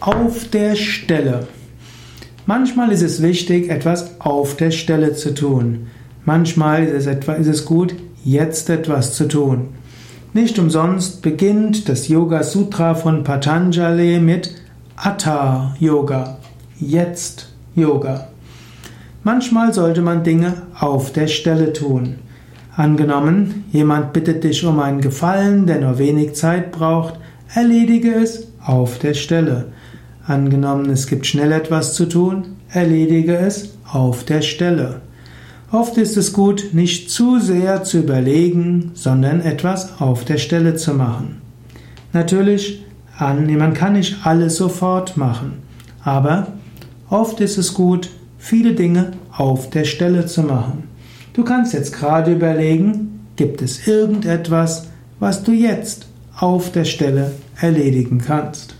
Auf der Stelle. Manchmal ist es wichtig, etwas auf der Stelle zu tun. Manchmal ist es, etwa, ist es gut, jetzt etwas zu tun. Nicht umsonst beginnt das Yoga Sutra von Patanjali mit Atta Yoga, jetzt Yoga. Manchmal sollte man Dinge auf der Stelle tun. Angenommen, jemand bittet dich um einen Gefallen, der nur wenig Zeit braucht, erledige es auf der Stelle. Angenommen, es gibt schnell etwas zu tun, erledige es auf der Stelle. Oft ist es gut, nicht zu sehr zu überlegen, sondern etwas auf der Stelle zu machen. Natürlich, man kann nicht alles sofort machen, aber oft ist es gut, viele Dinge auf der Stelle zu machen. Du kannst jetzt gerade überlegen, gibt es irgendetwas, was du jetzt auf der Stelle erledigen kannst.